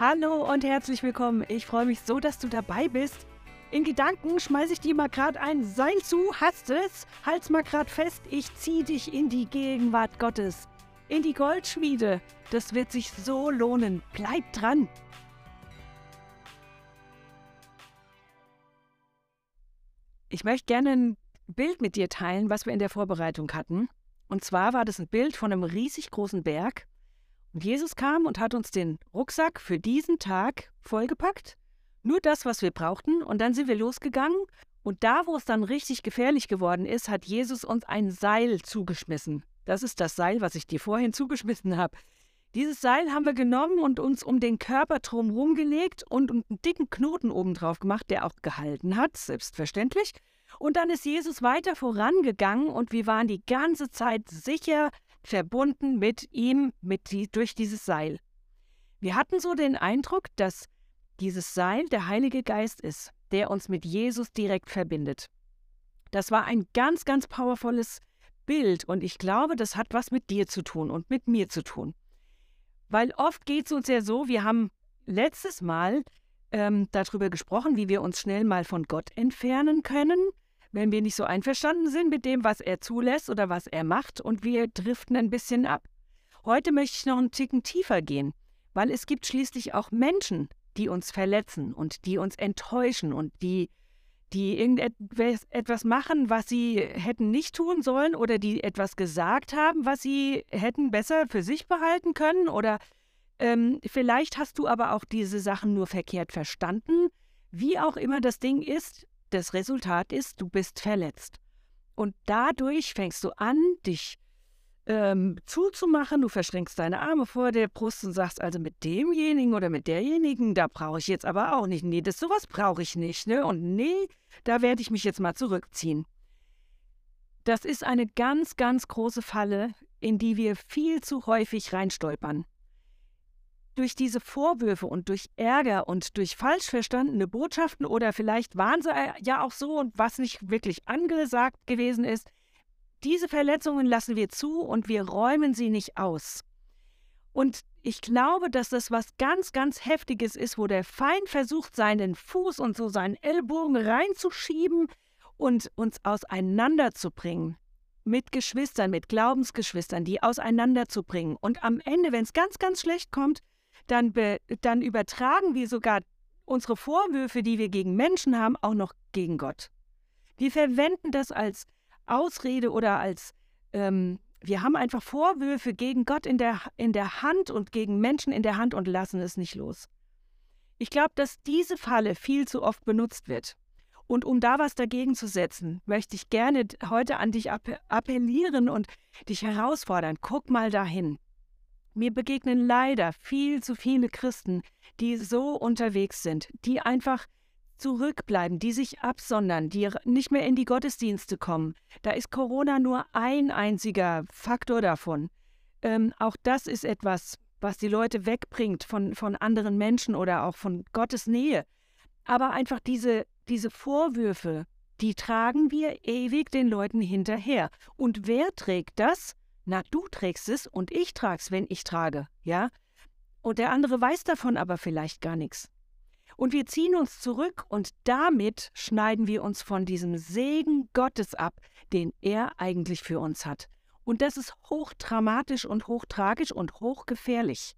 Hallo und herzlich willkommen. Ich freue mich so, dass du dabei bist. In Gedanken schmeiße ich dir mal gerade ein Seil zu. Hast es? Halt's mal gerade fest. Ich zieh dich in die Gegenwart Gottes. In die Goldschmiede. Das wird sich so lohnen. Bleib dran. Ich möchte gerne ein Bild mit dir teilen, was wir in der Vorbereitung hatten. Und zwar war das ein Bild von einem riesig großen Berg. Und Jesus kam und hat uns den Rucksack für diesen Tag vollgepackt. Nur das, was wir brauchten. Und dann sind wir losgegangen. Und da, wo es dann richtig gefährlich geworden ist, hat Jesus uns ein Seil zugeschmissen. Das ist das Seil, was ich dir vorhin zugeschmissen habe. Dieses Seil haben wir genommen und uns um den Körper drumherum gelegt und einen dicken Knoten oben drauf gemacht, der auch gehalten hat, selbstverständlich. Und dann ist Jesus weiter vorangegangen und wir waren die ganze Zeit sicher verbunden mit ihm, mit die, durch dieses Seil. Wir hatten so den Eindruck, dass dieses Seil der Heilige Geist ist, der uns mit Jesus direkt verbindet. Das war ein ganz, ganz powervolles Bild und ich glaube, das hat was mit dir zu tun und mit mir zu tun. Weil oft geht es uns ja so, wir haben letztes Mal ähm, darüber gesprochen, wie wir uns schnell mal von Gott entfernen können, wenn wir nicht so einverstanden sind mit dem, was er zulässt oder was er macht und wir driften ein bisschen ab. Heute möchte ich noch einen Ticken tiefer gehen, weil es gibt schließlich auch Menschen, die uns verletzen und die uns enttäuschen und die, die irgendetwas machen, was sie hätten nicht tun sollen oder die etwas gesagt haben, was sie hätten besser für sich behalten können oder ähm, vielleicht hast du aber auch diese Sachen nur verkehrt verstanden. Wie auch immer das Ding ist, das Resultat ist, du bist verletzt. Und dadurch fängst du an, dich ähm, zuzumachen. Du verschränkst deine Arme vor der Brust und sagst also mit demjenigen oder mit derjenigen, da brauche ich jetzt aber auch nicht. Nee, das sowas brauche ich nicht. Ne? Und nee, da werde ich mich jetzt mal zurückziehen. Das ist eine ganz, ganz große Falle, in die wir viel zu häufig reinstolpern. Durch diese Vorwürfe und durch Ärger und durch falsch verstandene Botschaften oder vielleicht waren sie ja auch so und was nicht wirklich angesagt gewesen ist, diese Verletzungen lassen wir zu und wir räumen sie nicht aus. Und ich glaube, dass das was ganz, ganz Heftiges ist, wo der Feind versucht, seinen Fuß und so seinen Ellbogen reinzuschieben und uns auseinanderzubringen. Mit Geschwistern, mit Glaubensgeschwistern, die auseinanderzubringen. Und am Ende, wenn es ganz, ganz schlecht kommt, dann, be, dann übertragen wir sogar unsere Vorwürfe, die wir gegen Menschen haben, auch noch gegen Gott. Wir verwenden das als Ausrede oder als ähm, wir haben einfach Vorwürfe gegen Gott in der, in der Hand und gegen Menschen in der Hand und lassen es nicht los. Ich glaube, dass diese Falle viel zu oft benutzt wird. Und um da was dagegen zu setzen, möchte ich gerne heute an dich appellieren und dich herausfordern. Guck mal dahin. Mir begegnen leider viel zu viele Christen, die so unterwegs sind, die einfach zurückbleiben, die sich absondern, die nicht mehr in die Gottesdienste kommen. Da ist Corona nur ein einziger Faktor davon. Ähm, auch das ist etwas, was die Leute wegbringt von, von anderen Menschen oder auch von Gottes Nähe. Aber einfach diese, diese Vorwürfe, die tragen wir ewig den Leuten hinterher. Und wer trägt das? Na, du trägst es und ich trag's, wenn ich trage, ja? Und der andere weiß davon aber vielleicht gar nichts. Und wir ziehen uns zurück und damit schneiden wir uns von diesem Segen Gottes ab, den er eigentlich für uns hat. Und das ist hochdramatisch und hochtragisch und hochgefährlich.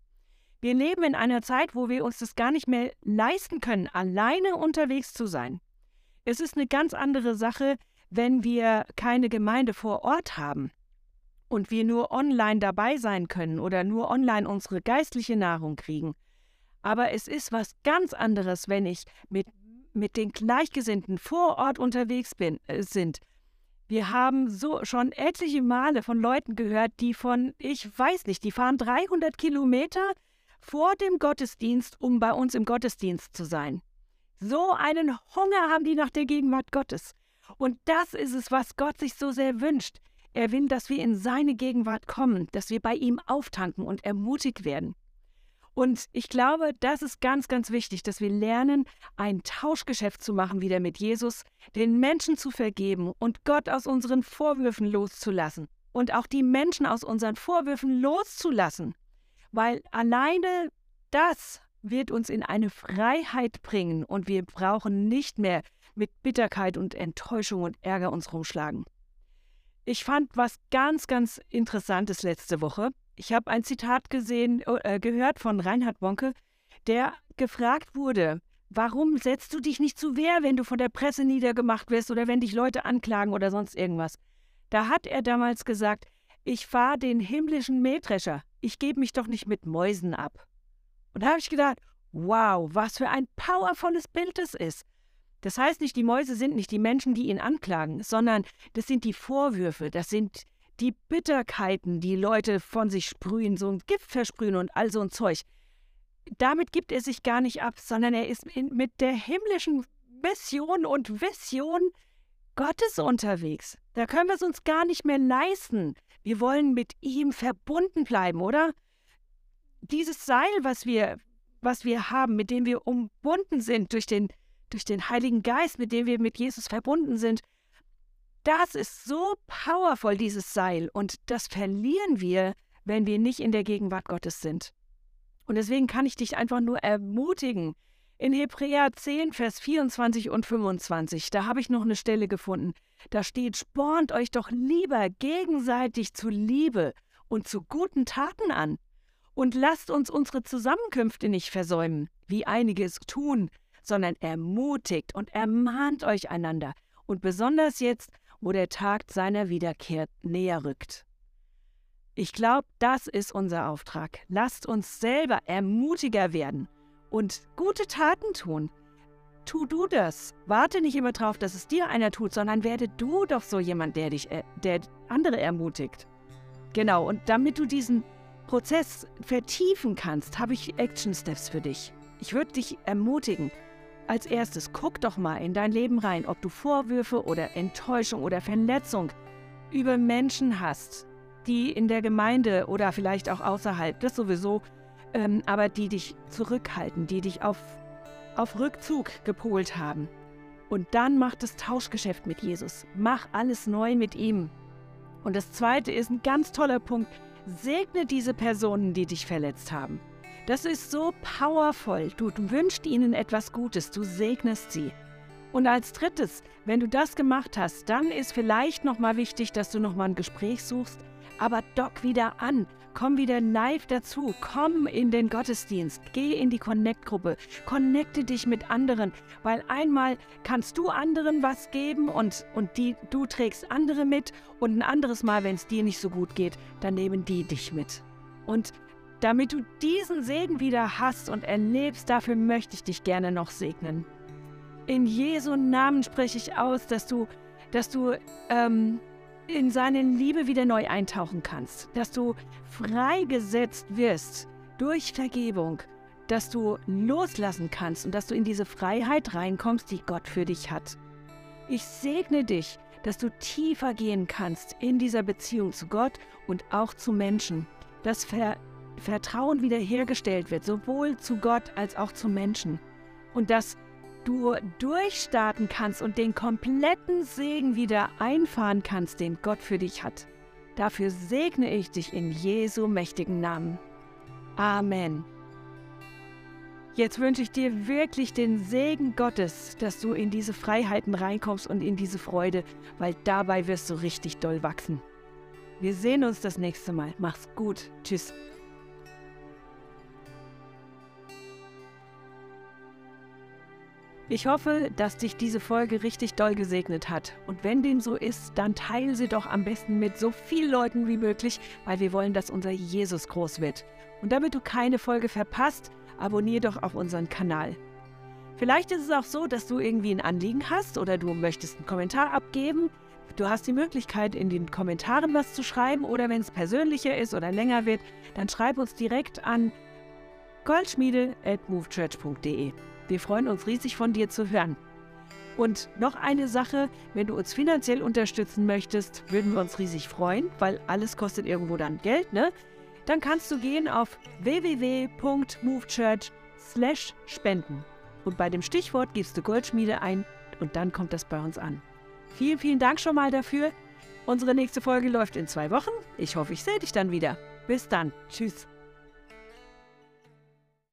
Wir leben in einer Zeit, wo wir uns das gar nicht mehr leisten können, alleine unterwegs zu sein. Es ist eine ganz andere Sache, wenn wir keine Gemeinde vor Ort haben und wir nur online dabei sein können oder nur online unsere geistliche Nahrung kriegen. Aber es ist was ganz anderes, wenn ich mit, mit den Gleichgesinnten vor Ort unterwegs bin, äh, sind. Wir haben so schon etliche Male von Leuten gehört, die von, ich weiß nicht, die fahren 300 Kilometer vor dem Gottesdienst, um bei uns im Gottesdienst zu sein. So einen Hunger haben die nach der Gegenwart Gottes. Und das ist es, was Gott sich so sehr wünscht. Er will, dass wir in seine Gegenwart kommen, dass wir bei ihm auftanken und ermutigt werden. Und ich glaube, das ist ganz, ganz wichtig, dass wir lernen, ein Tauschgeschäft zu machen wieder mit Jesus, den Menschen zu vergeben und Gott aus unseren Vorwürfen loszulassen und auch die Menschen aus unseren Vorwürfen loszulassen. Weil alleine das wird uns in eine Freiheit bringen und wir brauchen nicht mehr mit Bitterkeit und Enttäuschung und Ärger uns rumschlagen. Ich fand was ganz, ganz Interessantes letzte Woche. Ich habe ein Zitat gesehen, äh, gehört von Reinhard Bonke, der gefragt wurde, warum setzt du dich nicht zu Wehr, wenn du von der Presse niedergemacht wirst oder wenn dich Leute anklagen oder sonst irgendwas? Da hat er damals gesagt, ich fahre den himmlischen Mähdrescher, ich gebe mich doch nicht mit Mäusen ab. Und da habe ich gedacht, wow, was für ein powervolles Bild das ist. Das heißt nicht, die Mäuse sind nicht die Menschen, die ihn anklagen, sondern das sind die Vorwürfe, das sind die Bitterkeiten, die Leute von sich sprühen, so ein Gift versprühen und all so ein Zeug. Damit gibt er sich gar nicht ab, sondern er ist mit der himmlischen Mission und Vision Gottes unterwegs. Da können wir es uns gar nicht mehr leisten. Wir wollen mit ihm verbunden bleiben, oder? Dieses Seil, was wir, was wir haben, mit dem wir umbunden sind durch den, durch den Heiligen Geist, mit dem wir mit Jesus verbunden sind, das ist so powerful, dieses Seil. Und das verlieren wir, wenn wir nicht in der Gegenwart Gottes sind. Und deswegen kann ich dich einfach nur ermutigen. In Hebräer 10, Vers 24 und 25, da habe ich noch eine Stelle gefunden. Da steht, spornt euch doch lieber gegenseitig zu Liebe und zu guten Taten an. Und lasst uns unsere Zusammenkünfte nicht versäumen, wie einige es tun, sondern ermutigt und ermahnt euch einander. Und besonders jetzt, wo der Tag seiner Wiederkehr näher rückt. Ich glaube, das ist unser Auftrag. Lasst uns selber ermutiger werden und gute Taten tun. Tu du das. Warte nicht immer drauf, dass es dir einer tut, sondern werde du doch so jemand, der dich, äh, der andere ermutigt. Genau, und damit du diesen Prozess vertiefen kannst, habe ich Action Steps für dich. Ich würde dich ermutigen, als erstes guck doch mal in dein Leben rein, ob du Vorwürfe oder Enttäuschung oder Verletzung über Menschen hast, die in der Gemeinde oder vielleicht auch außerhalb, das sowieso, ähm, aber die dich zurückhalten, die dich auf, auf Rückzug gepolt haben. Und dann mach das Tauschgeschäft mit Jesus. Mach alles neu mit ihm. Und das zweite ist ein ganz toller Punkt. Segne diese Personen, die dich verletzt haben. Das ist so powerful. Du, du wünschst ihnen etwas Gutes, du segnest sie. Und als drittes, wenn du das gemacht hast, dann ist vielleicht nochmal wichtig, dass du nochmal ein Gespräch suchst, aber dock wieder an. Komm wieder live dazu. Komm in den Gottesdienst. Geh in die Connect-Gruppe. Connecte dich mit anderen. Weil einmal kannst du anderen was geben und, und die, du trägst andere mit. Und ein anderes Mal, wenn es dir nicht so gut geht, dann nehmen die dich mit. Und damit du diesen Segen wieder hast und erlebst, dafür möchte ich dich gerne noch segnen. In Jesu Namen spreche ich aus, dass du, dass du ähm, in seine Liebe wieder neu eintauchen kannst, dass du freigesetzt wirst durch Vergebung, dass du loslassen kannst und dass du in diese Freiheit reinkommst, die Gott für dich hat. Ich segne dich, dass du tiefer gehen kannst in dieser Beziehung zu Gott und auch zu Menschen. Das Ver Vertrauen wiederhergestellt wird, sowohl zu Gott als auch zu Menschen. Und dass du durchstarten kannst und den kompletten Segen wieder einfahren kannst, den Gott für dich hat. Dafür segne ich dich in Jesu mächtigen Namen. Amen. Jetzt wünsche ich dir wirklich den Segen Gottes, dass du in diese Freiheiten reinkommst und in diese Freude, weil dabei wirst du richtig doll wachsen. Wir sehen uns das nächste Mal. Mach's gut. Tschüss. Ich hoffe, dass dich diese Folge richtig doll gesegnet hat. Und wenn dem so ist, dann teile sie doch am besten mit so vielen Leuten wie möglich, weil wir wollen, dass unser Jesus groß wird. Und damit du keine Folge verpasst, abonniere doch auch unseren Kanal. Vielleicht ist es auch so, dass du irgendwie ein Anliegen hast oder du möchtest einen Kommentar abgeben. Du hast die Möglichkeit, in den Kommentaren was zu schreiben oder wenn es persönlicher ist oder länger wird, dann schreib uns direkt an goldschmiede.movechurch.de. Wir freuen uns riesig von dir zu hören. Und noch eine Sache, wenn du uns finanziell unterstützen möchtest, würden wir uns riesig freuen, weil alles kostet irgendwo dann Geld, ne? Dann kannst du gehen auf www.movechurch/spenden. Und bei dem Stichwort gibst du Goldschmiede ein und dann kommt das bei uns an. Vielen, vielen Dank schon mal dafür. Unsere nächste Folge läuft in zwei Wochen. Ich hoffe, ich sehe dich dann wieder. Bis dann. Tschüss.